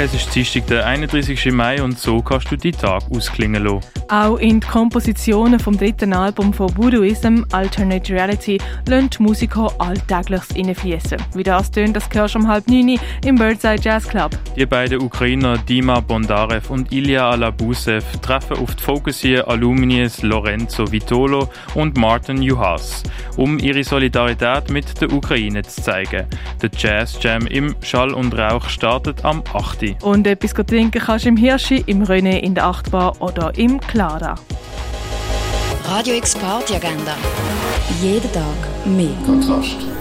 Es ist Dienstag, der 31. Mai und so kannst du die Tag ausklingen lassen. Auch in die Kompositionen vom dritten Album von Voodooism, Alternate Reality, lassen die Musiker Alltägliches reinfließen. Wie das tönt, das hörst du um halb neun im Birdside Jazz Club. Die beiden Ukrainer Dima Bondarev und Ilya Alabusev treffen auf die Fokusier Alumnies Lorenzo Vitolo und Martin Juhas, um ihre Solidarität mit der Ukraine zu zeigen. Der Jazz Jam im Schall und Rauch startet am 8. Und etwas trinken kannst du im Hirschi, im René, in der Achtbar oder im Clara. Radio X Party Agenda. Jeden Tag mehr. Kontrast.